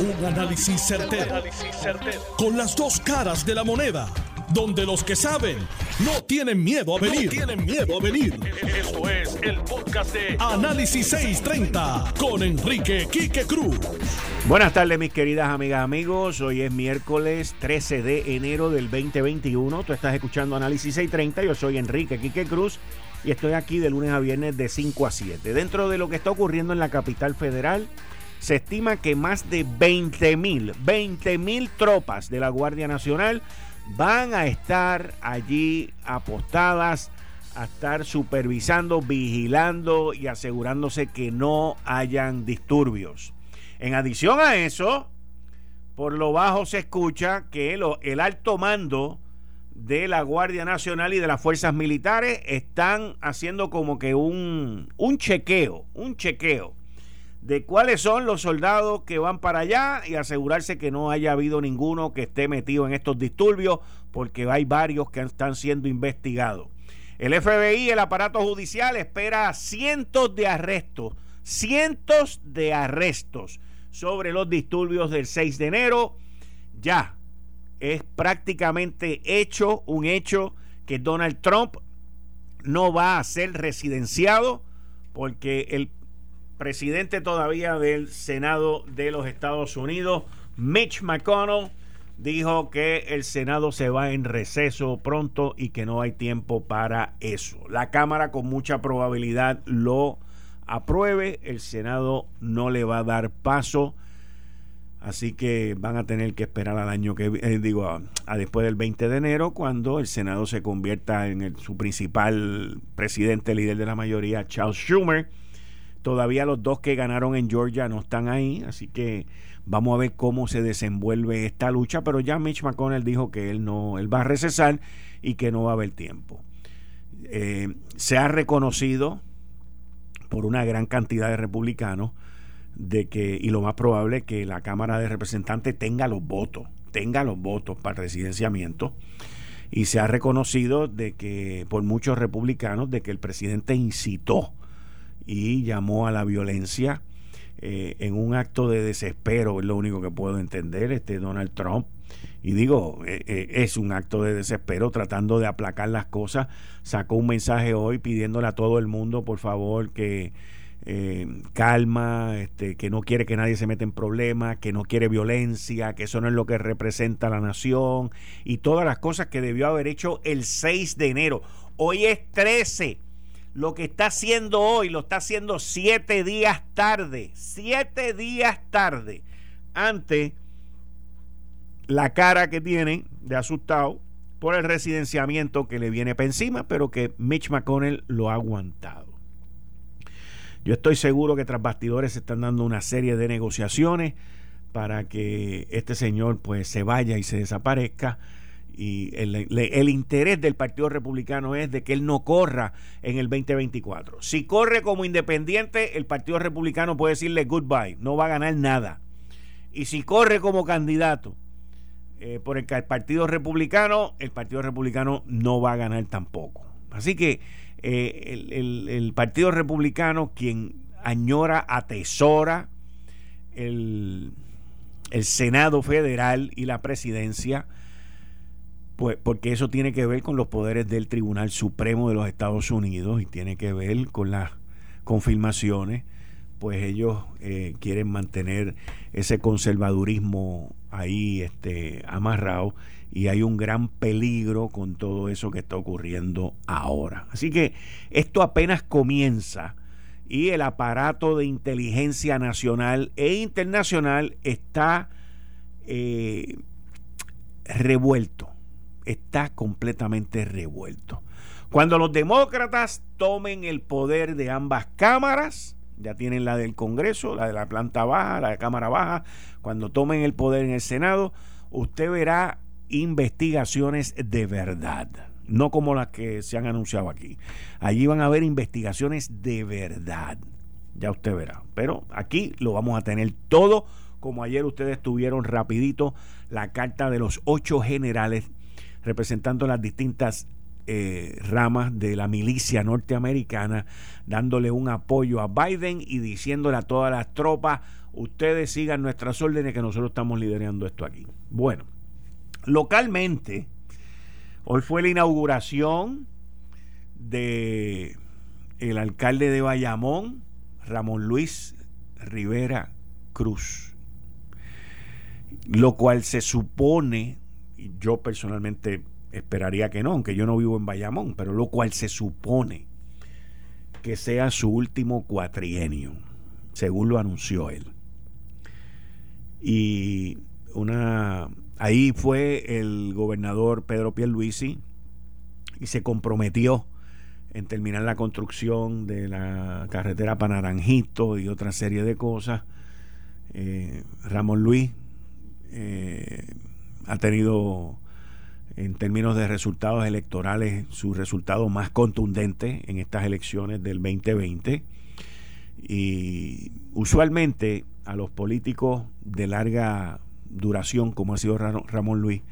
Un análisis certero, Con las dos caras de la moneda. Donde los que saben no tienen miedo a venir. tienen miedo a venir. Esto es el podcast de Análisis 630 con Enrique Quique Cruz. Buenas tardes, mis queridas amigas, amigos. Hoy es miércoles 13 de enero del 2021. Tú estás escuchando Análisis 630. Yo soy Enrique Quique Cruz y estoy aquí de lunes a viernes de 5 a 7. Dentro de lo que está ocurriendo en la capital federal, se estima que más de 20 mil, 20 mil tropas de la Guardia Nacional van a estar allí apostadas a estar supervisando, vigilando y asegurándose que no hayan disturbios. En adición a eso, por lo bajo se escucha que el, alto mando de la Guardia Nacional y de las fuerzas militares están haciendo como que un, un chequeo, un chequeo de cuáles son los soldados que van para allá y asegurarse que no haya habido ninguno que esté metido en estos disturbios, porque hay varios que están siendo investigados. El FBI, el aparato judicial, espera cientos de arrestos, cientos de arrestos sobre los disturbios del 6 de enero. Ya es prácticamente hecho, un hecho que Donald Trump no va a ser residenciado porque el presidente todavía del Senado de los Estados Unidos, Mitch McConnell, dijo que el Senado se va en receso pronto y que no hay tiempo para eso. La Cámara con mucha probabilidad lo apruebe, el Senado no le va a dar paso. Así que van a tener que esperar al año que eh, digo a, después del 20 de enero cuando el Senado se convierta en su principal presidente líder de la mayoría Charles Schumer Todavía los dos que ganaron en Georgia no están ahí, así que vamos a ver cómo se desenvuelve esta lucha, pero ya Mitch McConnell dijo que él no, él va a recesar y que no va a haber tiempo. Eh, se ha reconocido por una gran cantidad de republicanos de que, y lo más probable que la Cámara de Representantes tenga los votos, tenga los votos para el residenciamiento. Y se ha reconocido de que, por muchos republicanos, de que el presidente incitó y llamó a la violencia eh, en un acto de desespero, es lo único que puedo entender, este Donald Trump. Y digo, eh, eh, es un acto de desespero tratando de aplacar las cosas. Sacó un mensaje hoy pidiéndole a todo el mundo, por favor, que calma, este, que no quiere que nadie se meta en problemas, que no quiere violencia, que eso no es lo que representa la nación y todas las cosas que debió haber hecho el 6 de enero. Hoy es 13 lo que está haciendo hoy lo está haciendo siete días tarde, siete días tarde, ante la cara que tiene de asustado por el residenciamiento que le viene para encima, pero que Mitch McConnell lo ha aguantado. Yo estoy seguro que tras bastidores se están dando una serie de negociaciones para que este señor pues se vaya y se desaparezca y el, interés del Partido Republicano es de que él no corra en el 2024. Si corre como independiente, el Partido Republicano puede decirle goodbye, no va a ganar nada. Y si corre como candidato eh, por el, Partido Republicano, el Partido Republicano no va a ganar tampoco. Así que eh, el, Partido Republicano, quien añora, atesora el Senado Federal y la presidencia, pues porque eso tiene que ver con los poderes del Tribunal Supremo de los Estados Unidos y tiene que ver con las confirmaciones, pues ellos eh, quieren mantener ese conservadurismo ahí este, amarrado y hay un gran peligro con todo eso que está ocurriendo ahora. Así que esto apenas comienza y el aparato de inteligencia nacional e internacional está eh, revuelto está completamente revuelto. Cuando los demócratas tomen el poder de ambas cámaras, ya tienen la del Congreso, la de la planta baja, la de Cámara Baja, cuando tomen el poder en el Senado, usted verá investigaciones de verdad, no como las que se han anunciado aquí. Allí van a haber investigaciones de verdad, ya usted verá. Pero aquí lo vamos a tener todo, como ayer ustedes tuvieron rapidito la carta de los ocho generales representando las distintas eh, ramas de la milicia norteamericana, dándole un apoyo a Biden y diciéndole a todas las tropas, ustedes sigan nuestras órdenes que nosotros estamos liderando esto aquí. Bueno, localmente, hoy fue la inauguración de el alcalde de Bayamón, Ramón Luis Rivera Cruz. Lo cual se supone, yo personalmente esperaría que no, aunque yo no vivo en Bayamón, pero lo cual se supone que sea su último cuatrienio, según lo anunció él. Y una ahí fue el gobernador Pedro Pierluisi y se comprometió en terminar la construcción de la carretera para Naranjito y otra serie de cosas. Eh, Ramón Luis eh, ha tenido en términos de resultados electorales su resultado más contundente en estas elecciones del 2020 y usualmente a los políticos de larga duración como ha sido Ramón Luis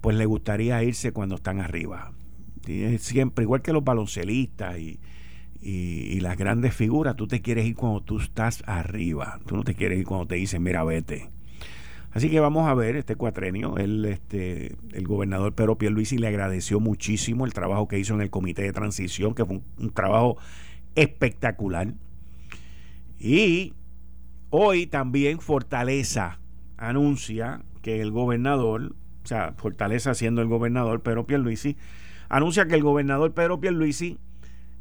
pues le gustaría irse cuando están arriba. Siempre igual que los baloncelistas y, y, las grandes figuras tú te quieres ir cuando tú estás arriba. Tú no te quieres ir cuando te dicen mira vete Así que vamos a ver este cuatrenio. El, este, el gobernador Pedro Pierluisi le agradeció muchísimo el trabajo que hizo en el comité de transición, que fue un, trabajo espectacular. Y hoy también Fortaleza anuncia que el gobernador, o sea, Fortaleza siendo el gobernador Pedro Pierluisi, anuncia que el gobernador Pedro Pierluisi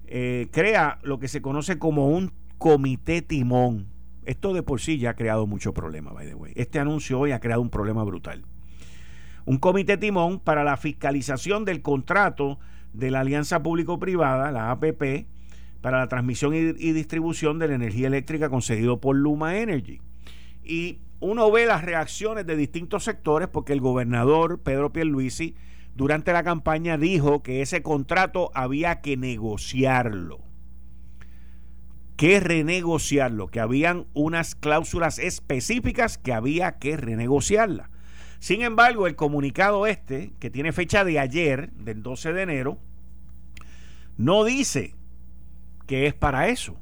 eh, crea lo que se conoce como un comité timón esto de por sí ya ha creado mucho problema, by the way. Este anuncio hoy ha creado un problema brutal. Un comité timón para la fiscalización del contrato de la Alianza Público-Privada, la APP, para la transmisión y, y, distribución de la energía eléctrica concedido por Luma Energy. Y uno ve las reacciones de distintos sectores porque el gobernador Pedro Pierluisi durante la campaña dijo que ese contrato había que negociarlo que renegociarlo, que habían unas cláusulas específicas que había que renegociarla. Sin embargo, el comunicado este, que tiene fecha de ayer, del 12 de enero, no dice que es para eso.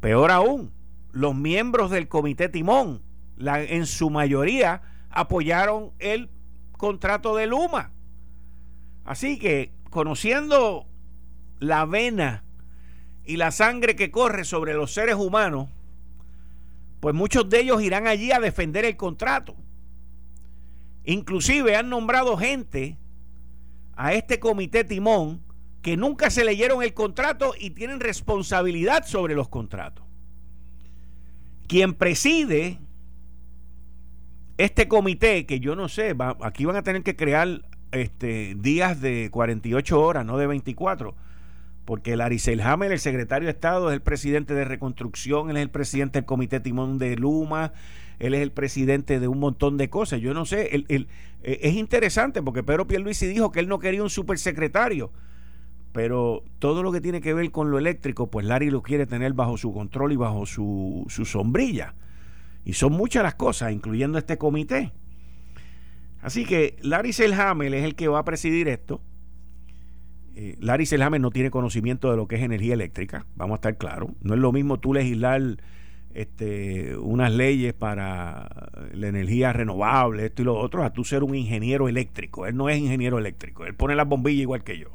Peor aún, los miembros del comité Timón, en su mayoría, apoyaron el contrato de Luma. Así que, conociendo la vena y la sangre que corre sobre los seres humanos, pues muchos de ellos irán allí a defender el contrato. Inclusive han nombrado gente a este comité timón que nunca se leyeron el contrato y tienen responsabilidad sobre los contratos. Quien preside este comité, que yo no sé, aquí van a tener que crear este, días de 48 horas, no de 24 porque Larry Selhammer, el secretario de Estado, es el presidente de reconstrucción, él es el presidente del Comité Timón de Luma, él es el presidente de un montón de cosas. Yo no sé, eh, es interesante porque Pedro Pierluisi dijo que él no quería un supersecretario, pero todo lo que tiene que ver con lo eléctrico, pues Larry lo quiere tener bajo su control y bajo su, su sombrilla. Y son muchas las cosas, incluyendo este comité. Así que Larry Selhammer es el que va a presidir esto eh, Larry Selhammer no tiene conocimiento de lo que es energía eléctrica, vamos a estar claros. No es lo mismo tú legislar este, unas leyes para la energía renovable, esto y lo otro, a tú ser un ingeniero eléctrico. Él no es ingeniero eléctrico, él pone las bombillas igual que yo.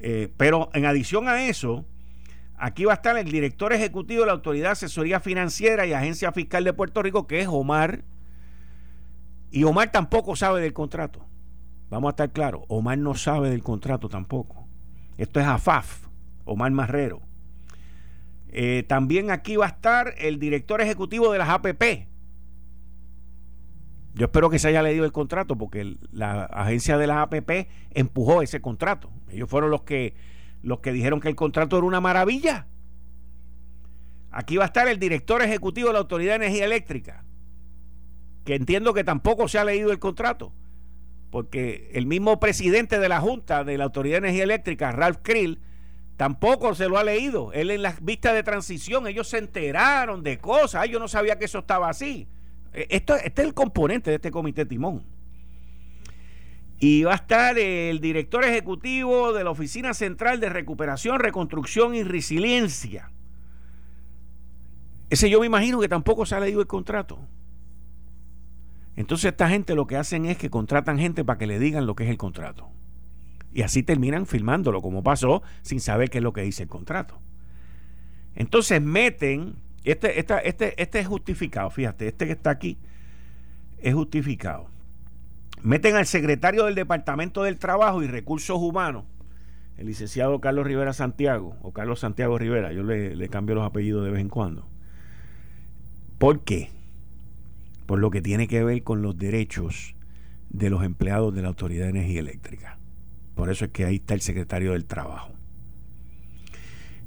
Eh, pero en adición a eso, aquí va a estar el director ejecutivo de la Autoridad de Asesoría Financiera y Agencia Fiscal de Puerto Rico, que es Omar. Y Omar tampoco sabe del contrato. Vamos a estar claros, Omar no sabe del contrato tampoco. Esto es AFAF, Omar Marrero. Eh, también aquí va a estar el director ejecutivo de las APP. Yo espero que se haya leído el contrato porque la agencia de las APP empujó ese contrato. Ellos fueron los que, los que dijeron que el contrato era una maravilla. Aquí va a estar el director ejecutivo de la Autoridad de Energía Eléctrica, que entiendo que tampoco se ha leído el contrato porque el mismo presidente de la Junta de la Autoridad de Energía Eléctrica, Ralph Krill, tampoco se lo ha leído. Él en las vistas de transición, ellos se enteraron de cosas. yo no sabía que eso estaba así. E, esto, este es el componente de este comité timón. Y va a estar el director ejecutivo de la Oficina Central de Recuperación, Reconstrucción y Resiliencia. Ese yo me imagino que tampoco se ha leído el contrato. Entonces esta gente lo que hacen es que contratan gente para que le digan lo que es el contrato. Y así terminan filmándolo, como pasó, sin saber qué es lo que dice el contrato. Entonces meten, este, este, este es justificado, fíjate, este que está aquí es justificado. Meten al secretario del Departamento del Trabajo y Recursos Humanos, el licenciado Carlos Rivera Santiago, o Carlos Santiago Rivera, yo le, le cambio los apellidos de vez en cuando. ¿Por qué? Por lo que tiene que ver con los derechos de los empleados de la Autoridad de Energía Eléctrica. Por eso es que ahí está el secretario del Trabajo.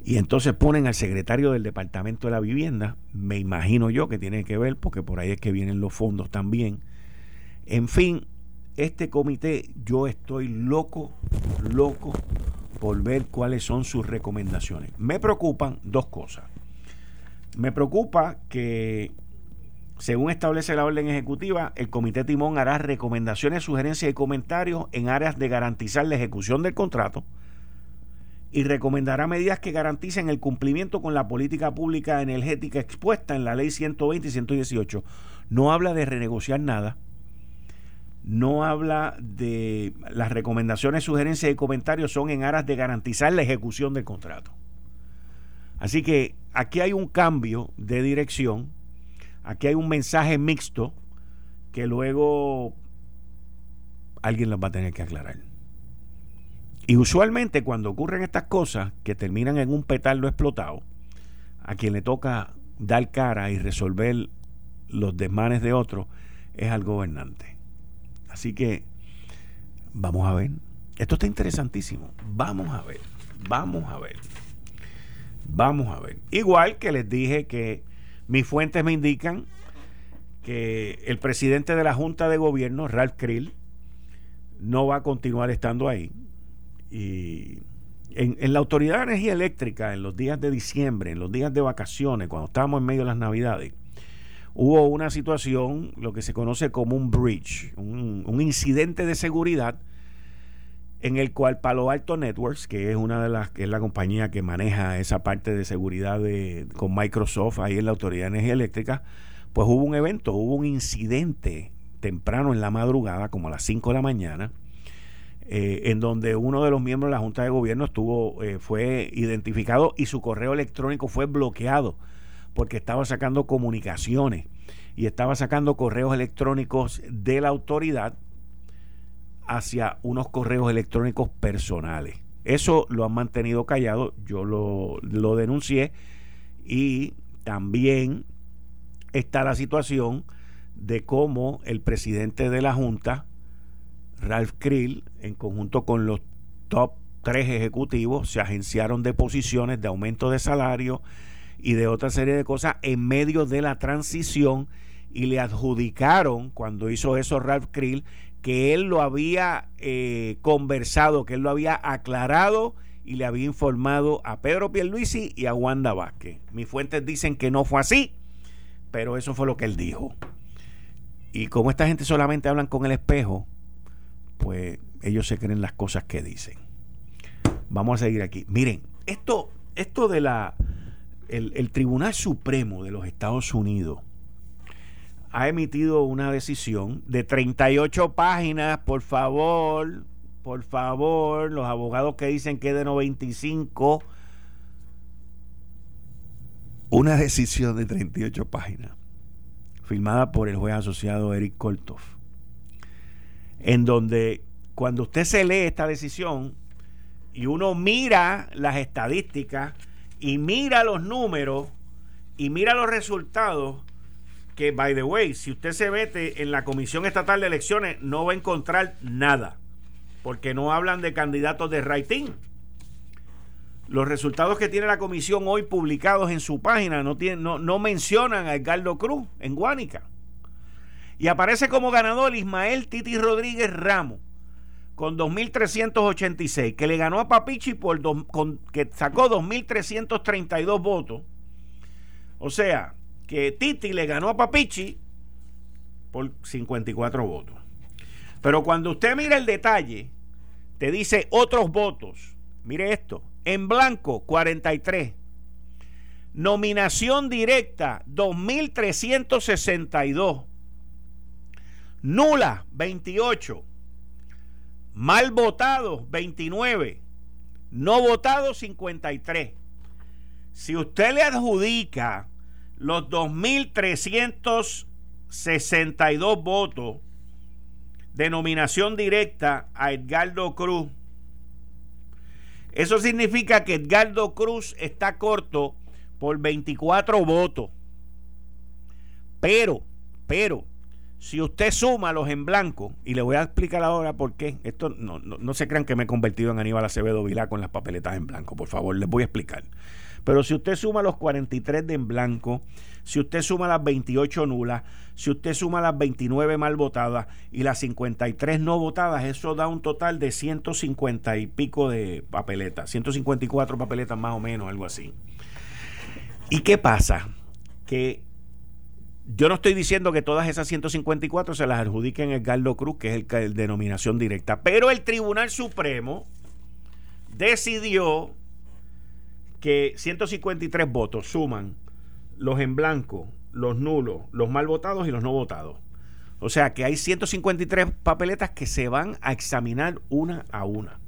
Y entonces ponen al secretario del Departamento de la Vivienda, me imagino yo que tiene que ver, porque por ahí es que vienen los fondos también. En fin, este comité, yo estoy loco, loco por ver cuáles son sus recomendaciones. Me preocupan dos cosas. Me preocupa que, según establece la orden ejecutiva, el Comité Timón hará recomendaciones, sugerencias y comentarios en áreas de garantizar la ejecución del contrato y recomendará medidas que garanticen el cumplimiento con la política pública energética expuesta en la ley 120 y 118. No habla de renegociar nada, no habla de las recomendaciones, sugerencias y comentarios son en aras de garantizar la ejecución del contrato. Así que aquí hay un cambio de dirección, aquí hay un mensaje mixto que luego alguien las va a tener que aclarar. Y usualmente cuando ocurren estas cosas que terminan en un petardo explotado, a quien le toca dar cara y resolver los desmanes de otros es al gobernante. Así que vamos a ver. Esto está interesantísimo. Vamos a ver. Vamos a ver. Vamos a ver. Igual que les dije que mis fuentes me indican que el presidente de la Junta de Gobierno, Ralph Krill, no va a continuar estando ahí. Y en, la Autoridad de Energía Eléctrica, en los días de diciembre, en los días de vacaciones, cuando estábamos en medio de las Navidades, hubo una situación, lo que se conoce como un breach, un, un incidente de seguridad en el cual Palo Alto Networks, que es una de las que es la compañía que maneja esa parte de seguridad de, con Microsoft ahí en la Autoridad de Energía Eléctrica, pues hubo un evento, hubo un incidente temprano en la madrugada, como a las 5 de la mañana, eh, en donde uno de los miembros de la Junta de Gobierno estuvo, eh, fue identificado y su correo electrónico fue bloqueado porque estaba sacando comunicaciones y estaba sacando correos electrónicos de la autoridad hacia unos correos electrónicos personales. Eso lo han mantenido callado, yo lo, lo denuncié y también está la situación de cómo el presidente de la Junta, Ralph Krill, en conjunto con los top tres ejecutivos, se agenciaron de posiciones de aumento de salario y de otra serie de cosas en medio de la transición y le adjudicaron, cuando hizo eso Ralph Krill, que él lo había eh, conversado, que él lo había aclarado y le había informado a Pedro Pierluisi y a Wanda Vázquez. Mis fuentes dicen que no fue así, pero eso fue lo que él dijo. Y como esta gente solamente hablan con el espejo, pues ellos se creen las cosas que dicen. Vamos a seguir aquí. Miren, esto, esto de la el Tribunal Supremo de los Estados Unidos ha emitido una decisión de 38 páginas, por favor, por favor, los abogados que dicen que es de 95, una decisión de 38 páginas, firmada por el juez asociado Eric Koltov, en donde cuando usted se lee esta decisión y uno mira las estadísticas y mira los números y mira los resultados, que, by the way, si usted se mete en la Comisión Estatal de Elecciones, no va a encontrar nada, porque no hablan de candidatos de rating. Los resultados que tiene la comisión hoy publicados en su página no, no, no mencionan a Edgardo Cruz en Guánica. Y aparece como ganador Ismael Titi Rodríguez Ramos con 2.386, que le ganó a Papichi por con, que sacó 2.332 votos. O sea, que Titi le ganó a Papichi por 54 votos. Pero cuando usted mira el detalle, te dice otros votos. Mire esto, en blanco 43, Nominación directa, 2.362. Nula, 28. Mal votados, 29. No votados, 53. Si usted le adjudica los 2.362 votos de nominación directa a Edgardo Cruz, eso significa que Edgardo Cruz está corto por 24 votos. Pero, pero, si usted suma los en blanco, y le voy a explicar ahora por qué, esto no, no, se crean que me he convertido en Aníbal Acevedo Vilá con las papeletas en blanco, por favor, les voy a explicar. Pero si usted suma los 43 de en blanco, si usted suma las 28 nulas, si usted suma las 29 mal votadas y las 53 no votadas, eso da un total de 150 y pico de papeletas, 154 papeletas más o menos, algo así. ¿Y qué pasa? Que yo no estoy diciendo que todas esas 154 se las adjudiquen Edgardo Cruz, que es el, el denominación directa, pero el Tribunal Supremo decidió que 153 votos suman los en blanco, los nulos, los mal votados y los no votados. O sea que hay 153 papeletas que se van a examinar una a una.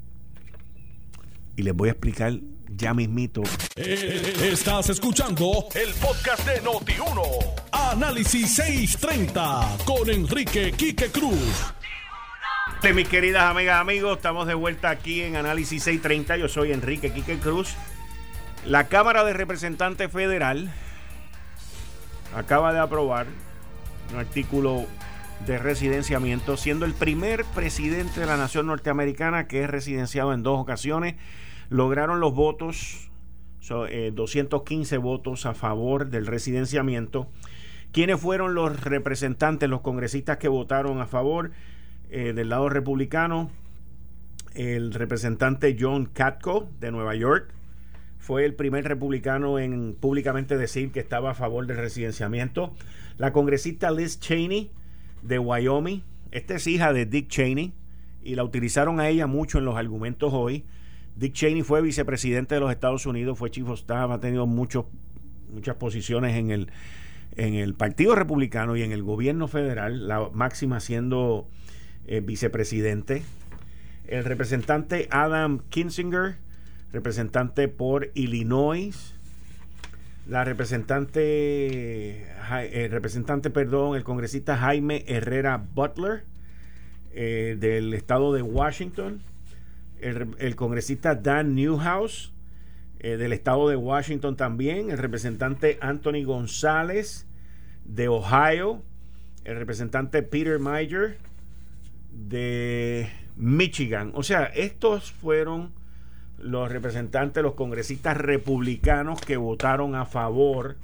Y les voy a explicar ya mismito. Eh, estás escuchando el podcast de Noti1. Análisis 630 con Enrique Quique Cruz. Mis queridas amigas, amigos, estamos de vuelta aquí en Análisis 630. Yo soy Enrique Quique Cruz. La Cámara de Representantes Federal acaba de aprobar un artículo de residenciamiento, siendo el primer presidente de la nación norteamericana que es residenciado en dos ocasiones. Lograron los votos, 215 eh, votos a favor del residenciamiento. ¿Quiénes fueron los representantes, los congresistas que votaron a favor eh, del lado republicano? El representante John Katko de Nueva York, fue el primer republicano en públicamente decir que estaba a favor del residenciamiento. La congresista Liz Cheney de Wyoming, esta es hija de Dick Cheney y la utilizaron a ella mucho en los argumentos hoy. Dick Cheney fue vicepresidente de los Estados Unidos, fue chief of staff, ha tenido muchas posiciones en el, en el Partido Republicano y en el gobierno federal, la máxima siendo eh, vicepresidente. El representante Adam Kinzinger representante por Illinois, la representante, el representante, perdón, el congresista Jaime Herrera Butler eh, del estado de Washington, el, congresista Dan Newhouse eh, del estado de Washington también, el representante Anthony González de Ohio, el representante Peter Meyer de Michigan. O sea, estos fueron los representantes, los congresistas republicanos que votaron a favor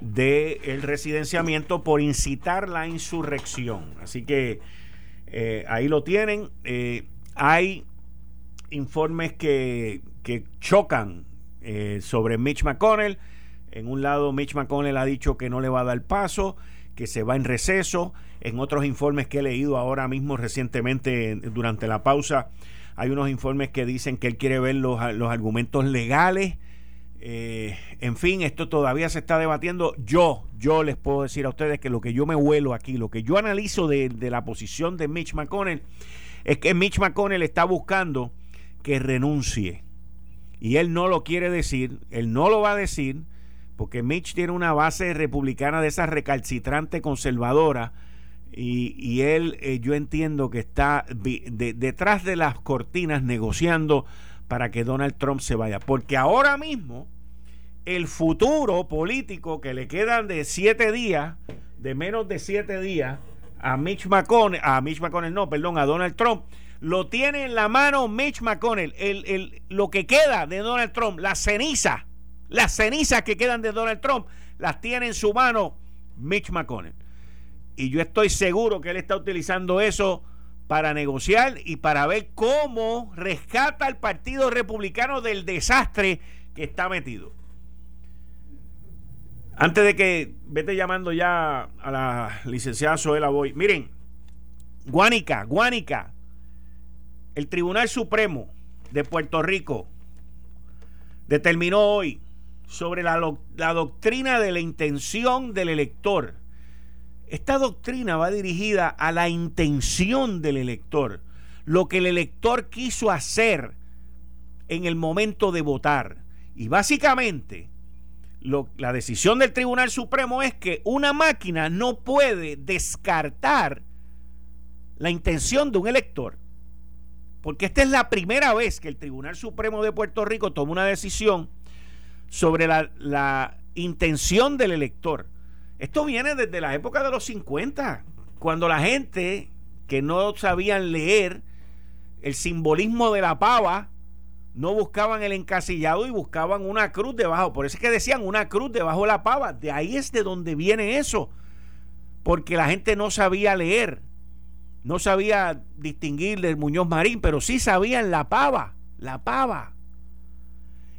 del el residenciamiento por incitar la insurrección. Así que eh, ahí lo tienen. Eh, hay informes que, que chocan eh, sobre Mitch McConnell. En un lado, Mitch McConnell ha dicho que no le va a dar paso, que se va en receso. En otros informes que he leído ahora mismo recientemente durante la pausa, hay unos informes que dicen que él quiere ver los, argumentos legales. Eh, en fin, esto todavía se está debatiendo. Yo, yo les puedo decir a ustedes que lo que yo me huelo aquí, lo que yo analizo de, de la posición de Mitch McConnell, es que Mitch McConnell está buscando que renuncie. Y él no lo quiere decir, él no lo va a decir, porque Mitch tiene una base republicana de esa recalcitrante conservadora y, él, eh, yo entiendo que está detrás de las cortinas negociando para que Donald Trump se vaya. Porque ahora mismo el futuro político que le quedan de siete días, de menos de siete días, a Mitch McConnell, a Mitch McConnell no, perdón, a Donald Trump, lo tiene en la mano Mitch McConnell. El, el, lo que queda de Donald Trump, las cenizas, las cenizas que quedan de Donald Trump, las tiene en su mano Mitch McConnell. Y yo estoy seguro que él está utilizando eso para negociar y para ver cómo rescata al Partido Republicano del desastre que está metido. Antes de que vete llamando ya a la licenciada Zoela Boy. Miren, Guánica, Guánica, el Tribunal Supremo de Puerto Rico determinó hoy sobre la, la doctrina de la intención del elector. Esta doctrina va dirigida a la intención del elector, lo que el elector quiso hacer en el momento de votar. Y básicamente, la decisión del Tribunal Supremo es que una máquina no puede descartar la intención de un elector. Porque esta es la primera vez que el Tribunal Supremo de Puerto Rico toma una decisión sobre la, la intención del elector. Esto viene desde la época de los 50, cuando la gente que no sabían leer el simbolismo de la pava no buscaban el encasillado y buscaban una cruz debajo. Por eso es que decían una cruz debajo de la pava. De ahí es de donde viene eso. Porque la gente no sabía leer. No sabía distinguir del Muñoz Marín, pero sí sabían la pava. La pava.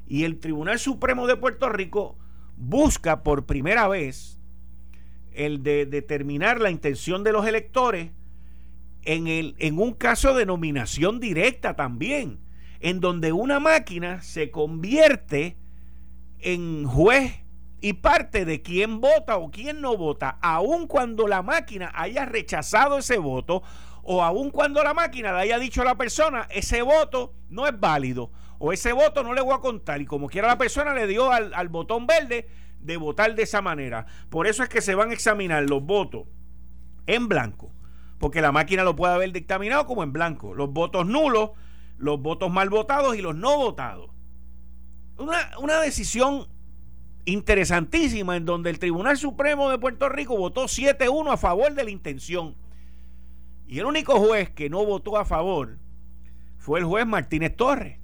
Y el Tribunal Supremo de Puerto Rico busca por primera vez el de determinar la intención de los electores en, el, en un caso de nominación directa también en donde una máquina se convierte en juez y parte de quién vota o quién no vota, aun cuando la máquina haya rechazado ese voto o aun cuando la máquina le haya dicho a la persona, ese voto no es válido o ese voto no le voy a contar y como quiera la persona le dio al, al botón verde de votar de esa manera. Por eso es que se van a examinar los votos en blanco, porque la máquina lo puede haber dictaminado como en blanco. Los votos nulos los votos mal votados y los no votados. Una, una decisión interesantísima en donde el Tribunal Supremo de Puerto Rico votó 7-1 a favor de la intención. Y el único juez que no votó a favor fue el juez Martínez Torres.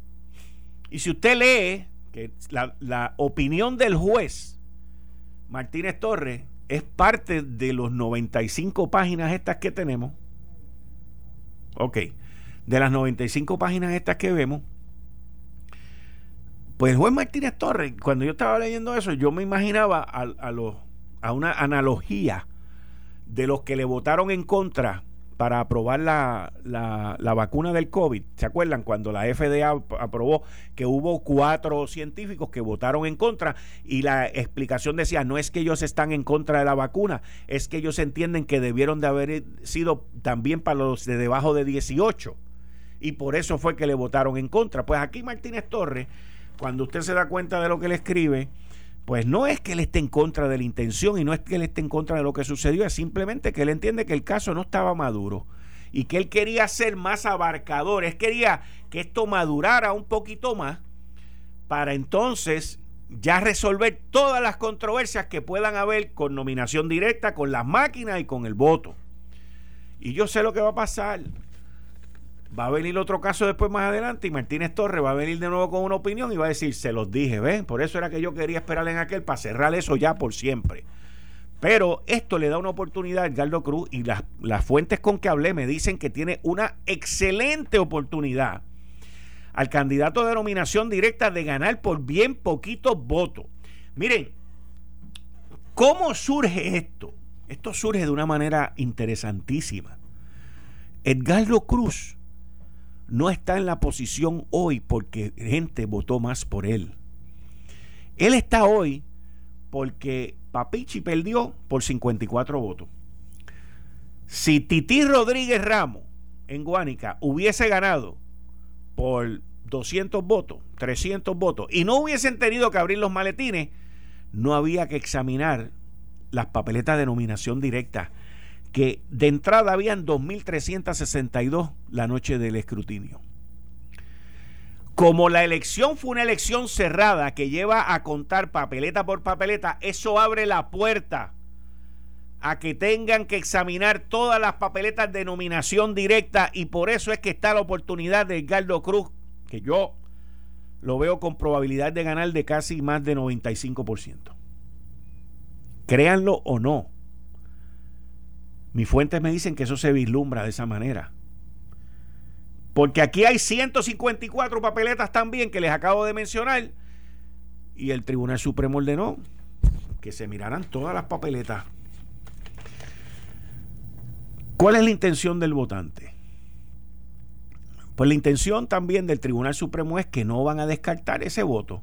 Y si usted lee que la, la opinión del juez Martínez Torres es parte de los 95 páginas estas que tenemos. Ok de las 95 páginas estas que vemos, pues el juez Martínez Torres, cuando yo estaba leyendo eso, yo me imaginaba a, a, los, a una analogía de los que le votaron en contra para aprobar la, la, la, vacuna del COVID. ¿Se acuerdan cuando la FDA aprobó que hubo cuatro científicos que votaron en contra y la explicación decía, no es que ellos están en contra de la vacuna, es que ellos entienden que debieron de haber sido también para los de debajo de 18 y por eso fue que le votaron en contra. Pues aquí Martínez Torres, cuando usted se da cuenta de lo que le escribe, pues no es que él esté en contra de la intención y no es que él esté en contra de lo que sucedió, es simplemente que él entiende que el caso no estaba maduro y que él quería ser más abarcador, él quería que esto madurara un poquito más para entonces ya resolver todas las controversias que puedan haber con nominación directa, con las máquinas y con el voto. Y yo sé lo que va a pasar. Va a venir otro caso después más adelante y Martínez Torres va a venir de nuevo con una opinión y va a decir, se los dije, ¿ven? Por eso era que yo quería esperar en aquel para cerrar eso ya por siempre. Pero esto le da una oportunidad a Edgardo Cruz y las, las fuentes con que hablé me dicen que tiene una excelente oportunidad al candidato de nominación directa de ganar por bien poquitos votos. Miren, ¿cómo surge esto? Esto surge de una manera interesantísima. Edgardo Cruz no está en la posición hoy porque gente votó más por él. Él está hoy porque Papichi perdió por 54 votos. Si Titi Rodríguez Ramos en Guánica hubiese ganado por 200 votos, 300 votos, y no hubiesen tenido que abrir los maletines, no había que examinar las papeletas de nominación directa que de entrada habían 2.362 la noche del escrutinio. Como la elección fue una elección cerrada que lleva a contar papeleta por papeleta, eso abre la puerta a que tengan que examinar todas las papeletas de nominación directa y por eso es que está la oportunidad de Edgardo Cruz, que yo lo veo con probabilidad de ganar de casi más de 95%. Créanlo o no, mis fuentes me dicen que eso se vislumbra de esa manera. Porque aquí hay 154 papeletas también que les acabo de mencionar. Y el Tribunal Supremo ordenó que se miraran todas las papeletas. ¿Cuál es la intención del votante? Pues la intención también del Tribunal Supremo es que no van a descartar ese voto.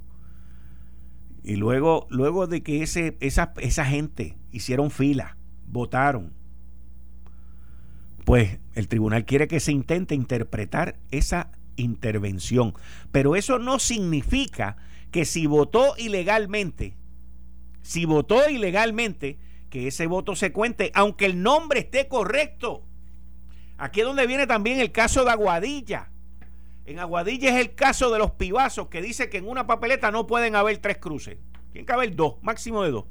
Y luego, luego de que ese, esa, esa gente hicieron fila, votaron, pues el tribunal quiere que se intente interpretar esa intervención. Pero eso no significa que si votó ilegalmente, si votó ilegalmente, que ese voto se cuente, aunque el nombre esté correcto. Aquí es donde viene también el caso de Aguadilla. En Aguadilla es el caso de los pibazos que dice que en una papeleta no pueden haber tres cruces. Tienen que haber dos, máximo de dos.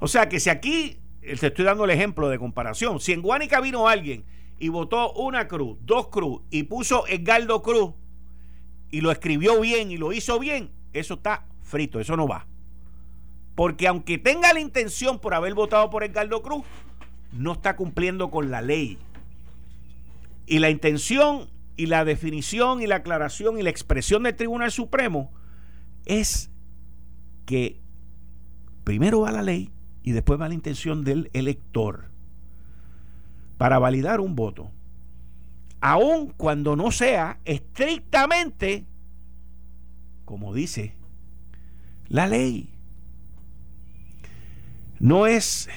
O sea que si aquí, te estoy dando el ejemplo de comparación, si en Guánica vino alguien y votó una cruz, dos cruz y puso Edgardo Cruz y lo escribió bien y lo hizo bien, eso está frito, eso no va. Porque aunque tenga la intención por haber votado por Edgardo Cruz, no está cumpliendo con la ley. Y la intención y la definición y la aclaración y la expresión del Tribunal Supremo es que primero va la ley y después va la intención del elector para validar un voto, aun cuando no sea estrictamente como dice la ley. No es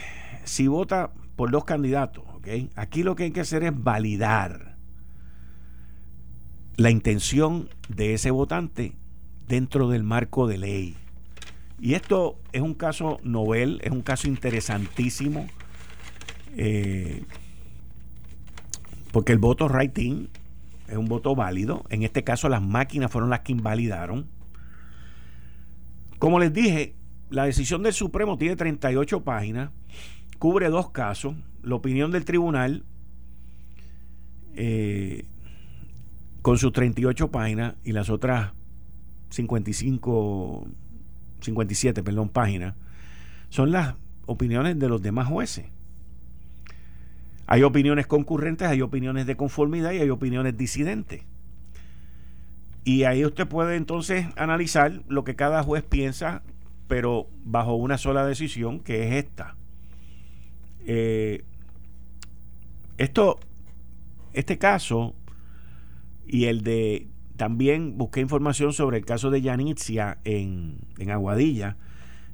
si vota por dos candidatos, ¿ok? Aquí lo que hay que hacer es validar la intención de ese votante dentro del marco de ley. Y esto es un caso novel, es un caso interesantísimo, eh, porque el voto writing es un voto válido. En este caso las máquinas fueron las que invalidaron. Como les dije, la decisión del Supremo tiene 38 páginas, cubre dos casos, la opinión del tribunal eh, con sus 38 páginas y las otras 55, 57, perdón, páginas, son las opiniones de los demás jueces. Hay opiniones concurrentes, hay opiniones de conformidad y hay opiniones disidentes. Y ahí usted puede entonces analizar lo que cada juez piensa, pero bajo una sola decisión, que es esta. Eh, esto, este caso y el de también busqué información sobre el caso de Yanitzia en, en Aguadilla.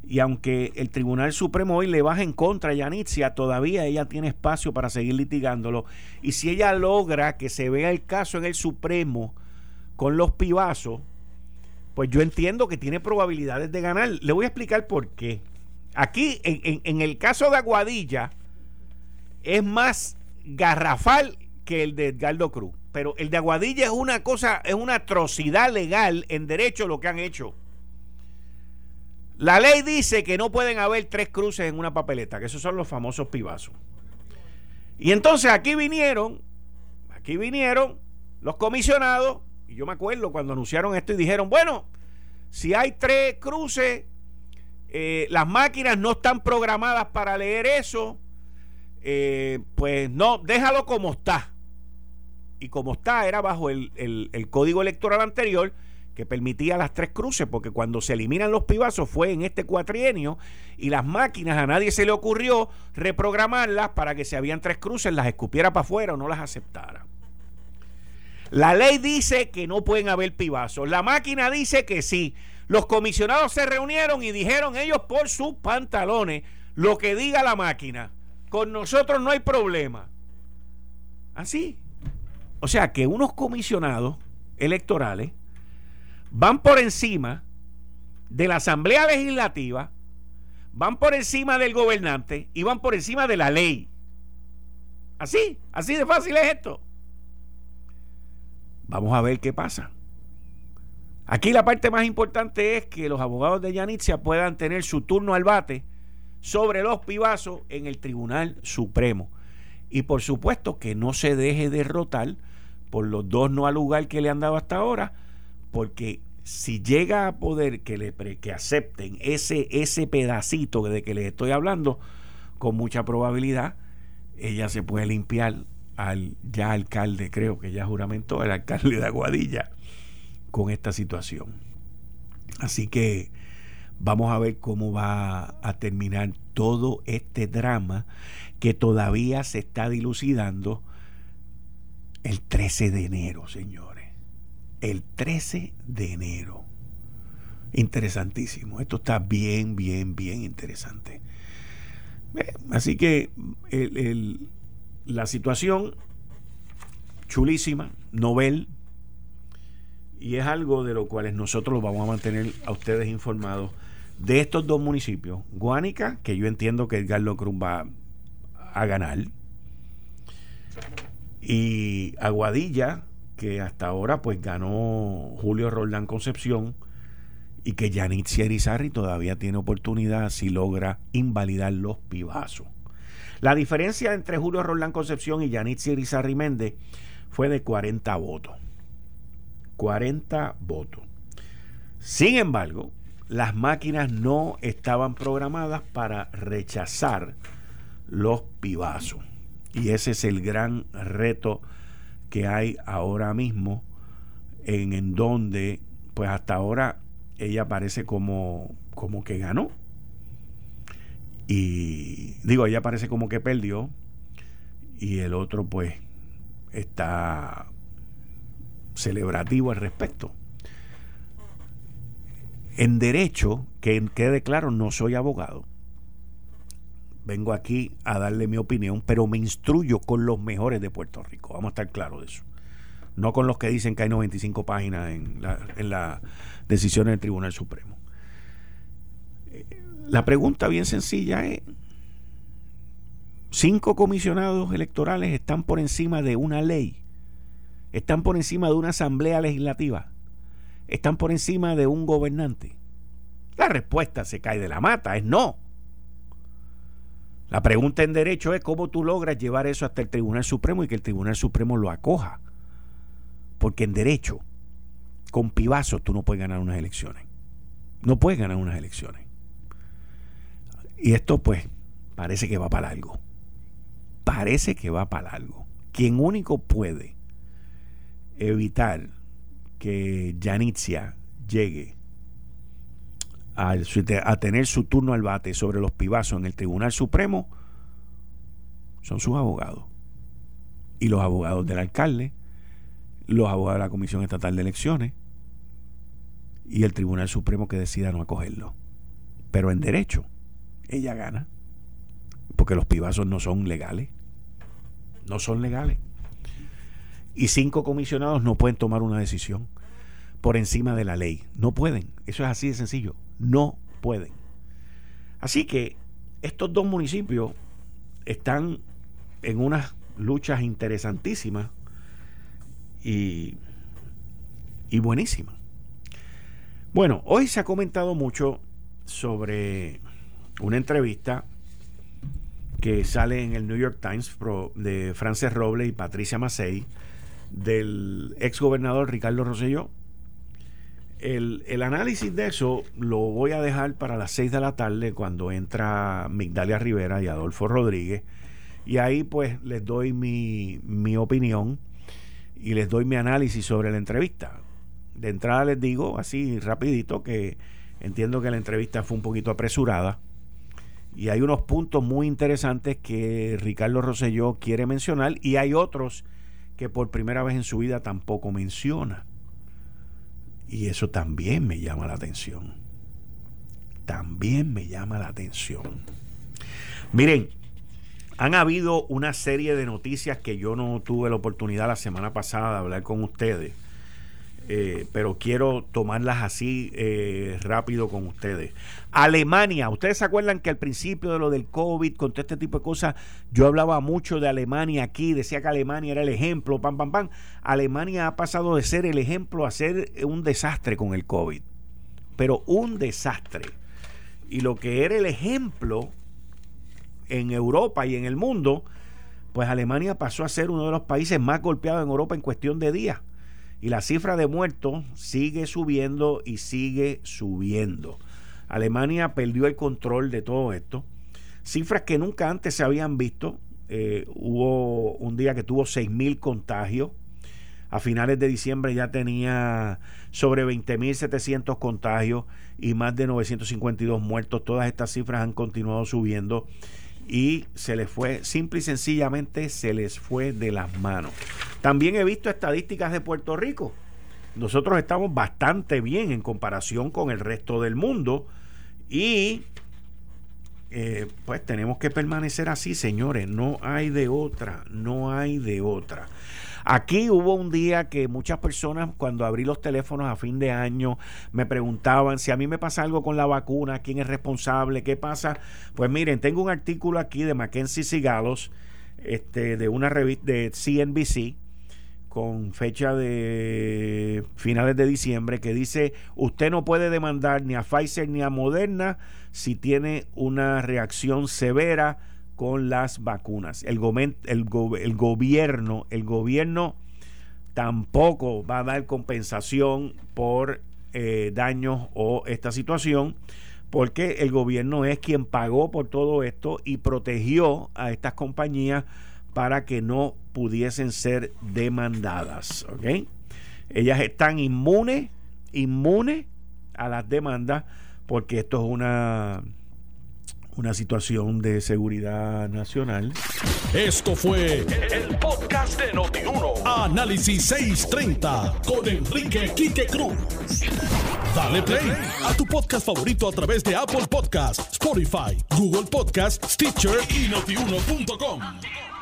Y aunque el Tribunal Supremo hoy le baja en contra a Yanitzia, todavía ella tiene espacio para seguir litigándolo. Y si ella logra que se vea el caso en el Supremo con los pibazos, pues yo entiendo que tiene probabilidades de ganar. Le voy a explicar por qué. Aquí, en, en el caso de Aguadilla, es más garrafal que el de Edgardo Cruz pero el de Aguadilla es una cosa, es una atrocidad legal en derecho lo que han hecho. La ley dice que no pueden haber tres cruces en una papeleta, que esos son los famosos pibazos. Y entonces aquí vinieron, aquí vinieron los comisionados, y yo me acuerdo cuando anunciaron esto y dijeron, bueno, si hay tres cruces, eh, las máquinas no están programadas para leer eso, eh, pues no, déjalo como está y como está, era bajo el, código electoral anterior que permitía las tres cruces, porque cuando se eliminan los pibazos fue en este cuatrienio y las máquinas a nadie se le ocurrió reprogramarlas para que si habían tres cruces las escupiera para afuera o no las aceptara. La ley dice que no pueden haber pibazos, la máquina dice que sí. Los comisionados se reunieron y dijeron ellos por sus pantalones lo que diga la máquina. Con nosotros no hay problema. Así. O sea que unos comisionados electorales van por encima de la Asamblea Legislativa, van por encima del gobernante y van por encima de la ley. Así, así de fácil es esto. Vamos a ver qué pasa. Aquí la parte más importante es que los abogados de Yanitzia puedan tener su turno al bate sobre los pibazos en el Tribunal Supremo. Y por supuesto que no se deje derrotar por los dos no al lugar que le han dado hasta ahora, porque si llega a poder que le que acepten ese ese pedacito de que les estoy hablando, con mucha probabilidad ella se puede limpiar al ya alcalde, creo que ya juramentó el alcalde de Aguadilla con esta situación. Así que vamos a ver cómo va a terminar todo este drama que todavía se está dilucidando el 13 de enero, señores. El 13 de enero. Interesantísimo. Esto está bien, bien, bien interesante. Así que la situación chulísima, novel, y es algo de lo cual nosotros los vamos a mantener a ustedes informados de estos dos municipios. Guánica, que yo entiendo que Edgar Cruz va a ganar, y Aguadilla, que hasta ahora pues ganó Julio Roldán Concepción y que Yanit Sierizarri todavía tiene oportunidad si logra invalidar los pibazos. La diferencia entre Julio Roldán Concepción y Yanit Sierizarri Méndez fue de 40 votos. 40 votos. Sin embargo, las máquinas no estaban programadas para rechazar los pibazos. Y ese es el gran reto que hay ahora mismo en, en donde, pues hasta ahora, ella parece como, como que ganó. Y digo, ella parece como que perdió. Y el otro, pues, está celebrativo al respecto. En derecho, que quede claro, no soy abogado vengo aquí a darle mi opinión, pero me instruyo con los mejores de Puerto Rico. Vamos a estar claros de eso. No con los que dicen que hay 95 páginas en la, en la decisión del Tribunal Supremo. La pregunta bien sencilla es, cinco comisionados electorales están por encima de una ley, están por encima de una asamblea legislativa, están por encima de un gobernante. La respuesta se cae de la mata, es no. La pregunta en derecho es cómo tú logras llevar eso hasta el Tribunal Supremo y que el Tribunal Supremo lo acoja. Porque en derecho, con pibazos, tú no puedes ganar unas elecciones. No puedes ganar unas elecciones. Y esto, pues, parece que va para algo. Parece que va para algo. Quien único puede evitar que Janitzia llegue a, tener su turno al bate sobre los pibazos en el Tribunal Supremo son sus abogados. Y los abogados del alcalde, los abogados de la Comisión Estatal de Elecciones y el Tribunal Supremo que decida no acogerlo. Pero en derecho, ella gana. Porque los pibazos no son legales. No son legales. Y cinco comisionados no pueden tomar una decisión por encima de la ley. No pueden. Eso es así de sencillo no pueden. Así que estos dos municipios están en unas luchas interesantísimas y, y buenísimas. Bueno, hoy se ha comentado mucho sobre una entrevista que sale en el New York Times de Frances Robles y Patricia Macei del ex gobernador Ricardo Rosselló el, análisis de eso lo voy a dejar para las 6 de la tarde cuando entra Migdalia Rivera y Adolfo Rodríguez. Y ahí pues les doy mi, mi opinión y les doy mi análisis sobre la entrevista. De entrada les digo así rapidito que entiendo que la entrevista fue un poquito apresurada y hay unos puntos muy interesantes que Ricardo Rosselló quiere mencionar y hay otros que por primera vez en su vida tampoco menciona. Y eso también me llama la atención. También me llama la atención. Miren, han habido una serie de noticias que yo no tuve la oportunidad la semana pasada de hablar con ustedes eh, pero quiero tomarlas así eh, rápido con ustedes. Alemania, ustedes se acuerdan que al principio de lo del COVID, con todo este tipo de cosas, yo hablaba mucho de Alemania aquí, decía que Alemania era el ejemplo, pam, pam, pam. Alemania ha pasado de ser el ejemplo a ser un desastre con el COVID, pero un desastre. Y lo que era el ejemplo en Europa y en el mundo, pues Alemania pasó a ser uno de los países más golpeados en Europa en cuestión de días y la cifra de muertos sigue subiendo y sigue subiendo. Alemania perdió el control de todo esto. Cifras que nunca antes se habían visto. Eh, hubo un día que tuvo 6.000 contagios. A finales de diciembre ya tenía sobre 20.700 contagios y más de 952 muertos. Todas estas cifras han continuado subiendo y se les fue, simple y sencillamente se les fue de las manos. También he visto estadísticas de Puerto Rico nosotros estamos bastante bien en comparación con el resto del mundo y eh, pues tenemos que permanecer así, señores. No hay de otra, no hay de otra. Aquí hubo un día que muchas personas cuando abrí los teléfonos a fin de año me preguntaban si a mí me pasa algo con la vacuna, quién es responsable, qué pasa. Pues miren, tengo un artículo aquí de Mackenzie Sigalos, este, de una revista de CNBC con fecha de finales de diciembre que dice usted no puede demandar ni a Pfizer ni a Moderna si tiene una reacción severa con las vacunas. El, el, el gobierno, el gobierno tampoco va a dar compensación por eh, daños o esta situación porque el gobierno es quien pagó por todo esto y protegió a estas compañías para que no pudiesen ser demandadas. ¿ok? Ellas están inmunes, inmunes a las demandas porque esto es una una situación de seguridad nacional. Esto fue el, podcast de Notiuno. Análisis 630 con Enrique Quique Cruz. Dale play a tu podcast favorito a través de Apple Podcasts, Spotify, Google Podcasts, Stitcher y notiuno.com.